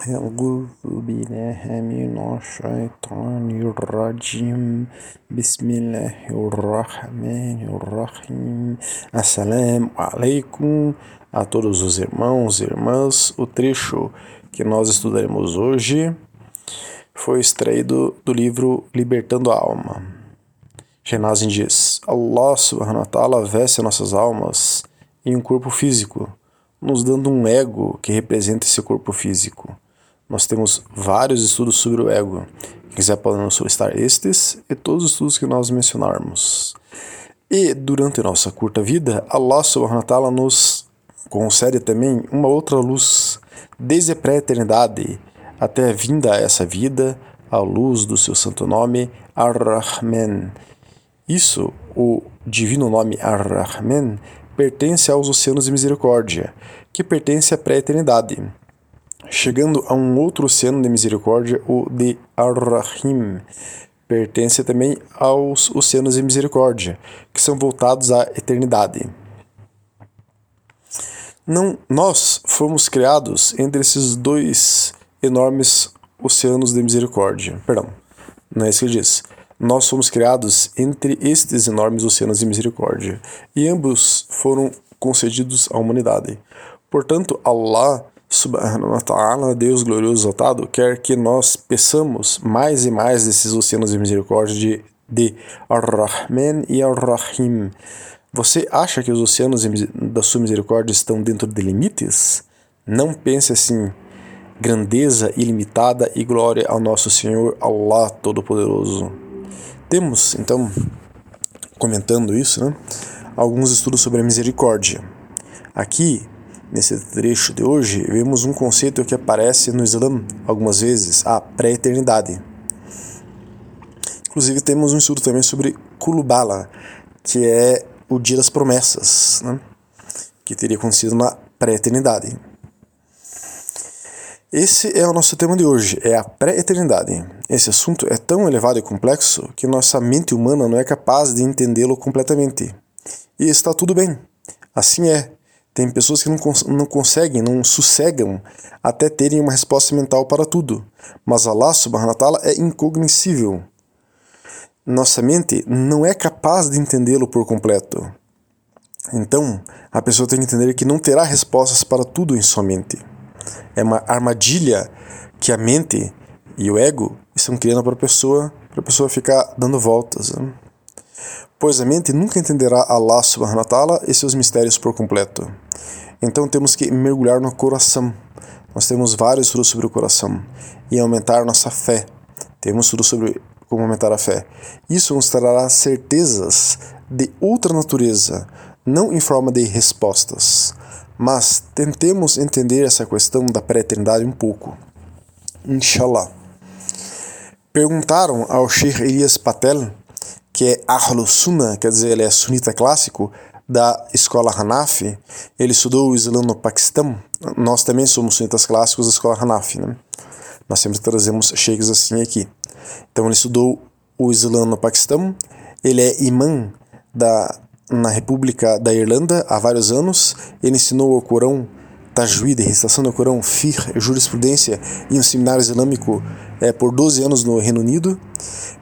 أعوذ بالله من الشيطان الرجيم بسم الله الرحمن الرحيم Assalamu alaikum a todos os irmãos e irmãs. O trecho que nós estudaremos hoje foi extraído do livro Libertando a Alma. Shenazin diz: Allah subhanahu wa ta'ala veste nossas almas em um corpo físico, nos dando um ego que representa esse corpo físico. Nós temos vários estudos sobre o ego. Quem quiser pode solicitar estes e todos os estudos que nós mencionarmos. E durante nossa curta vida, Allah subhanahu wa ta'ala nos concede também uma outra luz, desde a pré-eternidade até a vinda a essa vida, a luz do seu santo nome, Ar-Rahman. Isso, o divino nome Ar-Rahman, pertence aos oceanos de misericórdia, que pertence à pré-eternidade chegando a um outro oceano de misericórdia, o de Ar-Rahim. Pertence também aos oceanos de misericórdia, que são voltados à eternidade. Não, nós fomos criados entre esses dois enormes oceanos de misericórdia. Perdão, não é isso que diz. Nós fomos criados entre estes enormes oceanos de misericórdia, e ambos foram concedidos à humanidade. Portanto, Allah subhanahu wa ta'ala, Deus glorioso exaltado, quer que nós peçamos mais e mais desses oceanos de misericórdia de, de Ar-Rahman e Ar-Rahim. Você acha que os oceanos da sua misericórdia estão dentro de limites? Não pense assim. Grandeza ilimitada e glória ao nosso Senhor Allah Todo-Poderoso. Temos, então, comentando isso, né, alguns estudos sobre a misericórdia. Aqui, Nesse trecho de hoje, vemos um conceito que aparece no Islã algumas vezes, a pré-eternidade. Inclusive, temos um estudo também sobre Kulubala, que é o dia das promessas, né? que teria acontecido na pré-eternidade. Esse é o nosso tema de hoje, é a pré-eternidade. Esse assunto é tão elevado e complexo que nossa mente humana não é capaz de entendê-lo completamente. E está tudo bem. Assim é. Tem pessoas que não, cons não conseguem, não sossegam até terem uma resposta mental para tudo. Mas Allah subhanahu wa ta'ala é incognoscível. Nossa mente não é capaz de entendê-lo por completo. Então, a pessoa tem que entender que não terá respostas para tudo em sua mente. É uma armadilha que a mente e o ego estão criando para a pessoa, para a pessoa ficar dando voltas. Pois a mente nunca entenderá Allah subhanahu wa ta'ala e seus mistérios por completo. Então temos que mergulhar no coração. Nós temos vários estudos sobre o coração e aumentar nossa fé. Temos estudos sobre como aumentar a fé. Isso nos trará certezas de outra natureza, não em forma de respostas. Mas tentemos entender essa questão da pré-eternidade um pouco. Inshallah. Perguntaram ao Sheikh Elias Patel que é Ahlu Sunnah, quer dizer, ele é sunita clássico, da escola Hanafi. Ele estudou o Islã no Paquistão. Nós também somos sunitas clássicos da escola Hanafi, né? Nós sempre trazemos sheikhs assim aqui. Então ele estudou o Islã no Paquistão. Ele é imã da, na República da Irlanda há vários anos. Ele ensinou o Corão Tajwid, recitação do Corão, Fiqh, jurisprudência em um seminário islâmico é, por 12 anos no Reino Unido.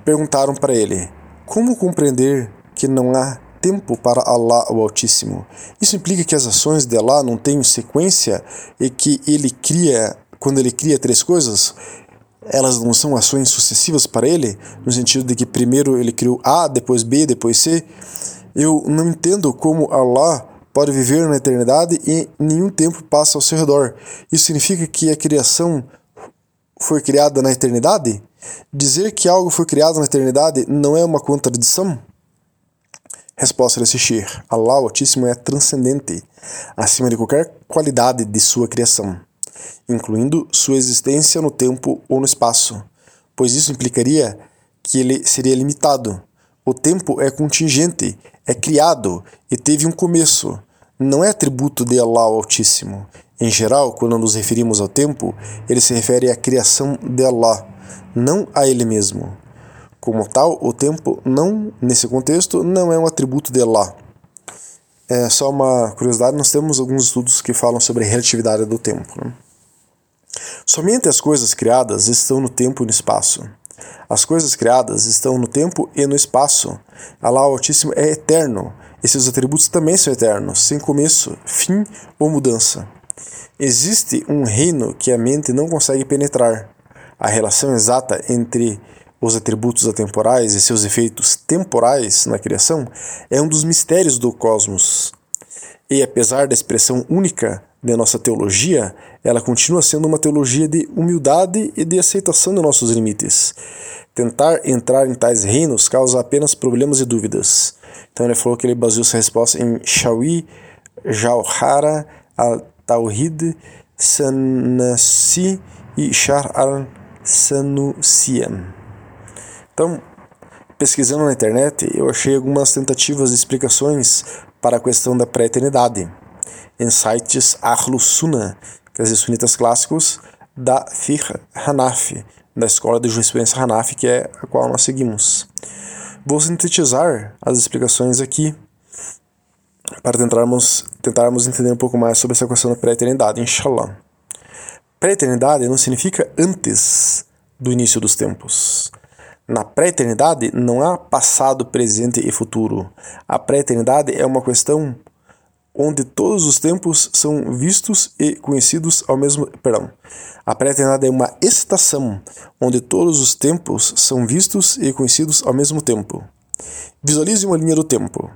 Perguntaram para ele como compreender que não há tempo para Allah o Altíssimo? Isso implica que as ações de Allah não têm sequência e que ele cria, quando ele cria três coisas, elas não são ações sucessivas para ele, no sentido de que primeiro ele criou A, depois B, depois C. Eu não entendo como Allah pode viver na eternidade e nenhum tempo passa ao seu redor. Isso significa que a criação foi criada na eternidade? Dizer que algo foi criado na eternidade não é uma contradição? Resposta desse Shir: Allah Altíssimo é transcendente, acima de qualquer qualidade de sua criação, incluindo sua existência no tempo ou no espaço, pois isso implicaria que ele seria limitado. O tempo é contingente, é criado e teve um começo. Não é atributo de Allah Altíssimo. Em geral, quando nos referimos ao tempo, ele se refere à criação de Allah não a ele mesmo. Como tal, o tempo não, nesse contexto, não é um atributo de Allah. É só uma curiosidade, nós temos alguns estudos que falam sobre a relatividade do tempo. Né? Somente as coisas criadas estão no tempo e no espaço. As coisas criadas estão no tempo e no espaço. Allah Altíssimo é eterno, e seus atributos também são eternos, sem começo, fim ou mudança. Existe um reino que a mente não consegue penetrar. A relação exata entre os atributos atemporais e seus efeitos temporais na criação é um dos mistérios do cosmos. E apesar da expressão única de nossa teologia, ela continua sendo uma teologia de humildade e de aceitação de nossos limites. Tentar entrar em tais reinos causa apenas problemas e dúvidas. Então ele falou que ele baseou sua resposta em Shawi Jauhara al-Tawhid Sanasi e Shar al-Sanusian. Então, pesquisando na internet, eu achei algumas tentativas de explicações para a questão da pré-eternidade em sites Ahlus Sunnah, quer dizer, sunitas clássicos da Fiqh Hanafi, da escola de jurisprudência Hanafi, que é a qual nós seguimos. Vou sintetizar as explicações aqui para tentarmos, tentarmos entender um pouco mais sobre essa questão da pré-eternidade, inshallah. Pré-eternidade não significa antes do início dos tempos. Na pré-eternidade não há passado, presente e futuro. A pré-eternidade é uma questão onde todos os tempos são vistos e conhecidos ao mesmo perdão. A pré-eternidade é uma estação onde todos os tempos são vistos e conhecidos ao mesmo tempo. Visualize uma linha do tempo.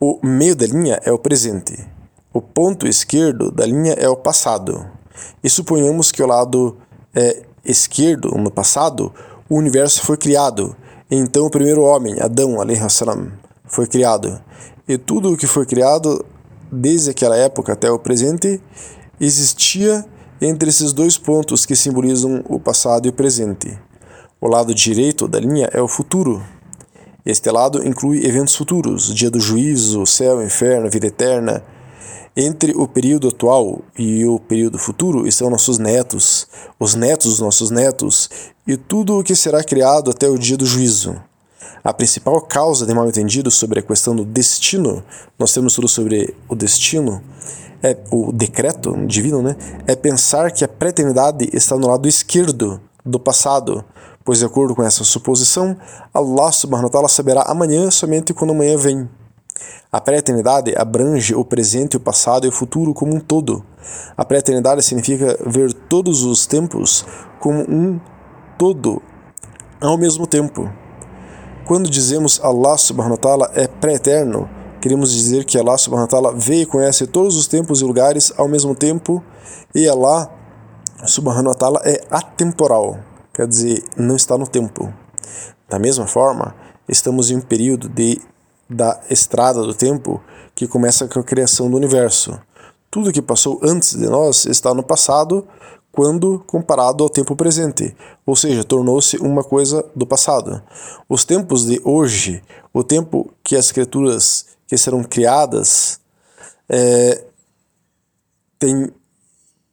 O meio da linha é o presente. O ponto esquerdo da linha é o passado. E suponhamos que o lado é esquerdo, no passado, o universo foi criado. Então o primeiro homem, Adão, foi criado. E tudo o que foi criado desde aquela época até o presente, existia entre esses dois pontos que simbolizam o passado e o presente. O lado direito da linha é o futuro. Este lado inclui eventos futuros, dia do juízo, céu, inferno, vida eterna. Entre o período atual e o período futuro estão nossos netos, os netos dos nossos netos e tudo o que será criado até o dia do juízo. A principal causa de mal-entendido sobre a questão do destino, nós temos tudo sobre o destino, é o decreto divino, né? É pensar que a preternidade está no lado esquerdo do passado, pois de acordo com essa suposição, Allah subhanahu wa ta'ala saberá amanhã somente quando amanhã vem. A pré-eternidade abrange o presente, o passado e o futuro como um todo. A pré-eternidade significa ver todos os tempos como um todo ao mesmo tempo. Quando dizemos Allah subhanahu wa ta'ala é pré-eterno, queremos dizer que Allah subhanahu wa ta'ala vê e conhece todos os tempos e lugares ao mesmo tempo, e Allah subhanahu wa ta'ala é atemporal, quer dizer, não está no tempo. Da mesma forma, estamos em um período de, da estrada do tempo que começa com a criação do universo. Tudo que passou antes de nós está no passado, quando comparado ao tempo presente, ou seja, tornou-se uma coisa do passado. Os tempos de hoje, o tempo que as criaturas que serão criadas, é, tem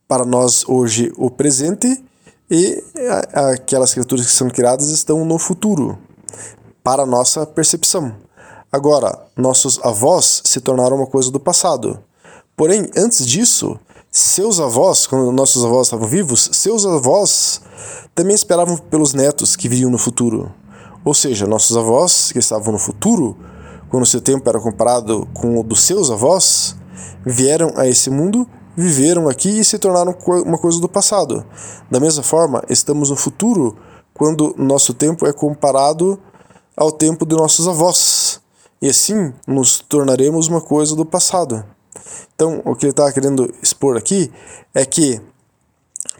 para nós hoje o presente e aquelas criaturas que são criadas estão no futuro, para nossa percepção. Agora, nossos avós se tornaram uma coisa do passado. Porém, antes disso, seus avós, quando nossos avós estavam vivos, seus avós também esperavam pelos netos que viriam no futuro. Ou seja, nossos avós que estavam no futuro, quando seu tempo era comparado com o dos seus avós, vieram a esse mundo, viveram aqui e se tornaram uma coisa do passado. Da mesma forma, estamos no futuro quando nosso tempo é comparado ao tempo de nossos avós. E assim nos tornaremos uma coisa do passado. Então, o que ele está querendo expor aqui é que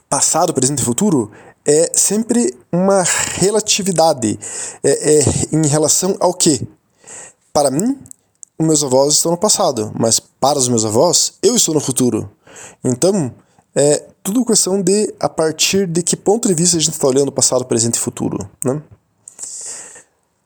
passado, presente e futuro é sempre uma relatividade. É, é em relação ao que? Para mim, os meus avós estão no passado, mas para os meus avós, eu estou no futuro. Então, é tudo questão de a partir de que ponto de vista a gente está olhando passado, presente e futuro. Né?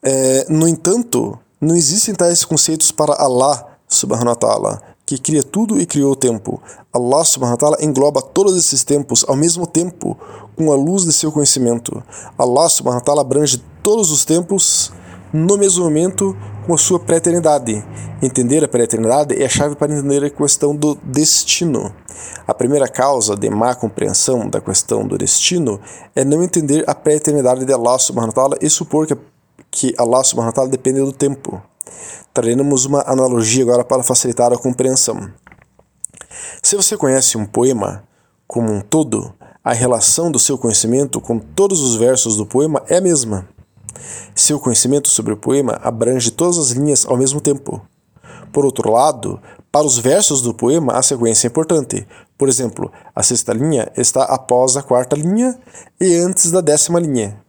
É, no entanto, não existem tais conceitos para Allah subhanahu wa ta'ala que cria tudo e criou o tempo. Allah subhanahu wa ta'ala engloba todos esses tempos ao mesmo tempo com a luz de seu conhecimento. Allah subhanahu wa ta'ala abrange todos os tempos no mesmo momento com a sua pré-eternidade. Entender a pré-eternidade é a chave para entender a questão do destino. A primeira causa de má compreensão da questão do destino é não entender a pré-eternidade de Allah subhanahu wa ta'ala e supor que, que Allah subhanahu wa ta'ala depende do tempo. Traremos uma analogia agora para facilitar a compreensão. Se você conhece um poema como um todo, a relação do seu conhecimento com todos os versos do poema é a mesma. Seu conhecimento sobre o poema abrange todas as linhas ao mesmo tempo. Por outro lado, para os versos do poema, a sequência é importante. Por exemplo, a sexta linha está após a quarta linha e antes da décima linha.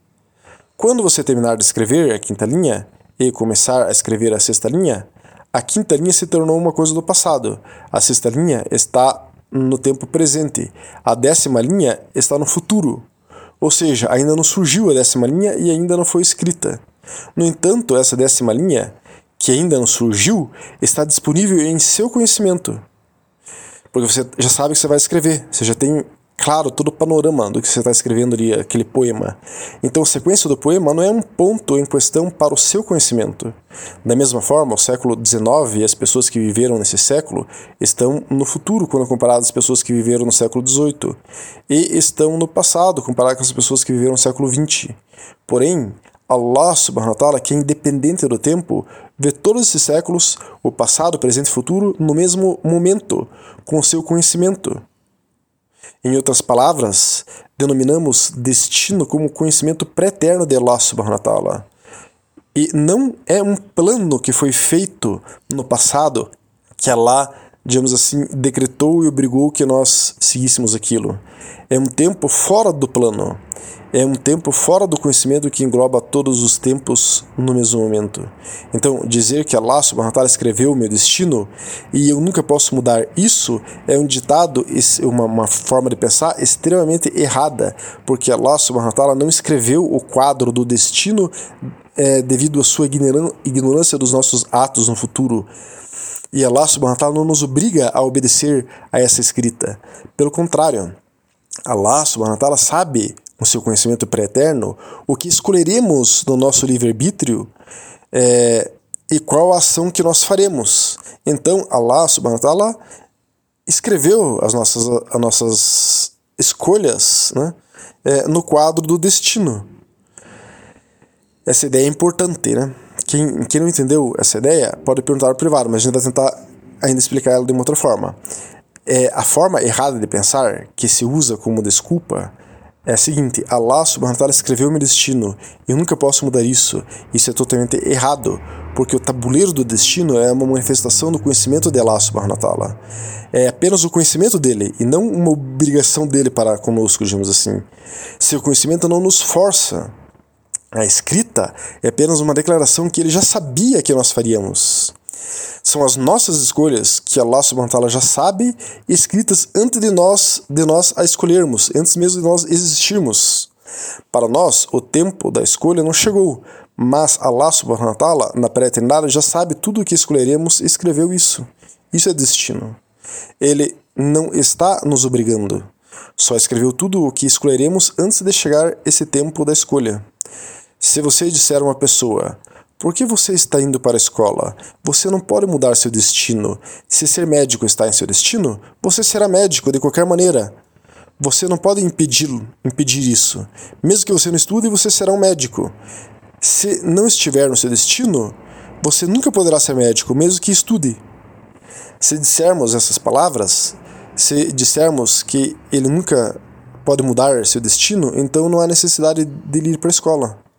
Quando você terminar de escrever a quinta linha e começar a escrever a sexta linha, a quinta linha se tornou uma coisa do passado. A sexta linha está no tempo presente. A décima linha está no futuro. Ou seja, ainda não surgiu a décima linha e ainda não foi escrita. No entanto, essa décima linha, que ainda não surgiu, está disponível em seu conhecimento. Porque você já sabe que você vai escrever, você já tem claro todo o panorama do que você está escrevendo ali, aquele poema. Então, a sequência do poema não é um ponto em questão para o seu conhecimento. Da mesma forma, o século XIX e as pessoas que viveram nesse século estão no futuro quando comparadas às pessoas que viveram no século XVIII, e estão no passado comparado com as pessoas que viveram no século XX. Porém, Allah subhanahu wa ta'ala, que é independente do tempo, vê todos esses séculos, o passado, presente e futuro, no mesmo momento, com o seu conhecimento. Em outras palavras, denominamos destino como conhecimento pré-eterno de Allah subhanahu ta'ala. E não é um plano que foi feito no passado que Allah, digamos assim, decretou e obrigou que nós seguíssemos aquilo. É um tempo fora do plano é um tempo fora do conhecimento que engloba todos os tempos no mesmo momento. Então, dizer que Allah subhanahu wa escreveu o meu destino e eu nunca posso mudar isso é um ditado, uma, uma forma de pensar extremamente errada, porque Allah subhanahu wa não escreveu o quadro do destino é, devido à sua ignorância dos nossos atos no futuro. E Allah subhanahu wa ta'ala não nos obriga a obedecer a essa escrita. Pelo contrário, Allah subhanahu wa ta'ala sabe com seu conhecimento pré-eterno, o que escolheremos no nosso livre-arbítrio é, e qual ação que nós faremos. Então, Allah subhanahu wa ta'ala escreveu as nossas, as nossas escolhas né, é, no quadro do destino. Essa ideia é importante, né? Quem, quem não entendeu essa ideia pode perguntar privado, mas a gente vai tentar ainda explicar ela de uma outra forma. É, a forma errada de pensar, que se usa como desculpa, é a seguinte: Allah subhanahu wa ta'ala escreveu meu destino. Eu nunca posso mudar isso. Isso é totalmente errado, porque o tabuleiro do destino é uma manifestação do conhecimento de Allah subhanahu wa ta'ala. É apenas o conhecimento dele e não uma obrigação dele para conosco, digamos assim. Seu conhecimento não nos força. A escrita é apenas uma declaração que ele já sabia que nós faríamos. São as nossas escolhas que Allah subhanahu já sabe, escritas antes de nós, de nós a escolhermos, antes mesmo de nós existirmos. Para nós, o tempo da escolha não chegou, mas Allah subhanahu na pré-eternidade, já sabe tudo o que escolheremos e escreveu isso. Isso é destino. Ele não está nos obrigando. Só escreveu tudo o que escolheremos antes de chegar esse tempo da escolha. Se você disser a uma pessoa, por que você está indo para a escola? Você não pode mudar seu destino. Se ser médico está em seu destino, você será médico de qualquer maneira. Você não pode impedir, impedir isso. Mesmo que você não estude, você será um médico. Se não estiver no seu destino, você nunca poderá ser médico, mesmo que estude. Se dissermos essas palavras, se dissermos que ele nunca pode mudar seu destino, então não há necessidade de ir para a escola.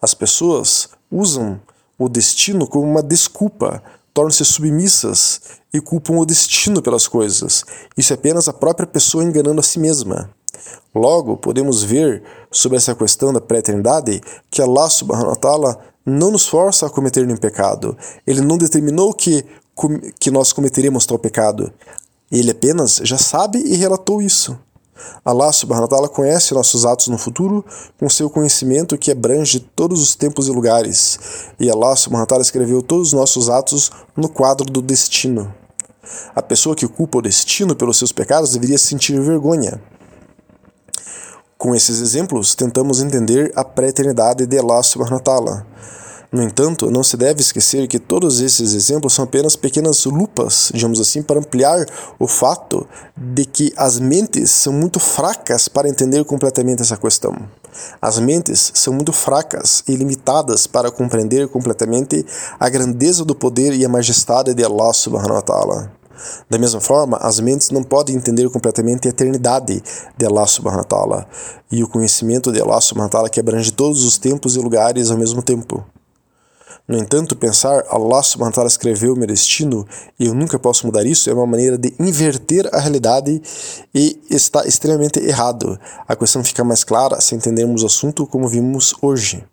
As pessoas usam o destino como uma desculpa, tornam-se submissas e culpam o destino pelas coisas. Isso é apenas a própria pessoa enganando a si mesma. Logo, podemos ver sobre essa questão da pré-eternidade que Allah subhanahu wa ta'ala não nos força a cometer nenhum pecado. Ele não determinou que, que nós cometeremos tal pecado. Ele apenas já sabe e relatou isso. Allah subhanahu wa ta'ala conhece nossos atos no futuro com seu conhecimento que abrange todos os tempos e lugares. E Allah subhanahu wa ta'ala escreveu todos os nossos atos no quadro do destino. A pessoa que culpa o destino pelos seus pecados deveria sentir vergonha. Com esses exemplos, tentamos entender a pré-eternidade de Allah subhanahu wa ta'ala. No entanto, não se deve esquecer que todos esses exemplos são apenas pequenas lupas, digamos assim, para ampliar o fato de que as mentes são muito fracas para entender completamente essa questão. As mentes são muito fracas e limitadas para compreender completamente a grandeza do poder e a majestade de Allah subhanahu wa ta'ala. Da mesma forma, as mentes não podem entender completamente a eternidade de Allah subhanahu wa ta'ala e o conhecimento de Allah subhanahu wa ta'ala que abrange todos os tempos e lugares ao mesmo tempo. No entanto, pensar Allah subhanahu wa escreveu meu destino e eu nunca posso mudar isso é uma maneira de inverter a realidade e está extremamente errado. A questão fica mais clara se entendermos o assunto como vimos hoje.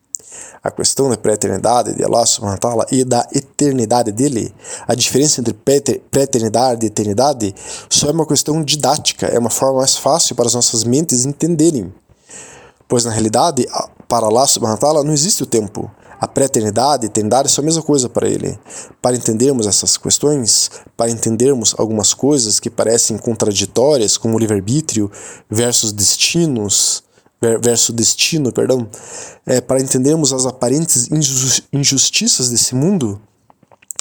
A questão da pré-eternidade de Allah subhanahu wa e da eternidade dele, a diferença entre pré-eternidade e eternidade só é uma questão didática, é uma forma mais fácil para as nossas mentes entenderem. Pois na realidade, para Allah subhanahu wa não existe o tempo. A pré-eternidade e eternidade são a mesma coisa para ele. Para entendermos essas questões, para entendermos algumas coisas que parecem contraditórias, como livre-arbítrio versus destinos, versus destino, perdão, é, para entendermos as aparentes injustiças desse mundo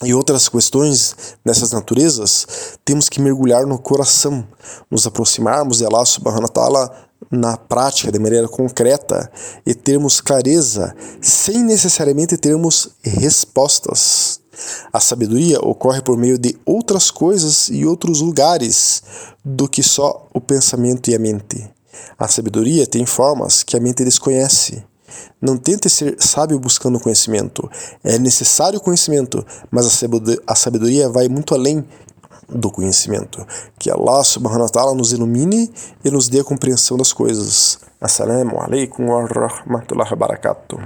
e outras questões nessas naturezas, temos que mergulhar no coração, nos aproximarmos de Allah subhanahu wa ta'ala na prática, de maneira concreta, e termos clareza, sem necessariamente termos respostas. A sabedoria ocorre por meio de outras coisas e outros lugares do que só o pensamento e a mente. A sabedoria tem formas que a mente desconhece. Não tente ser sábio buscando conhecimento. É necessário conhecimento, mas a sabedoria vai muito além do conhecimento. Que Allah subhanahu wa ta'ala nos ilumine e nos dê a compreensão das coisas. Assalamu alaikum wa rahmatullahi wa barakatuh.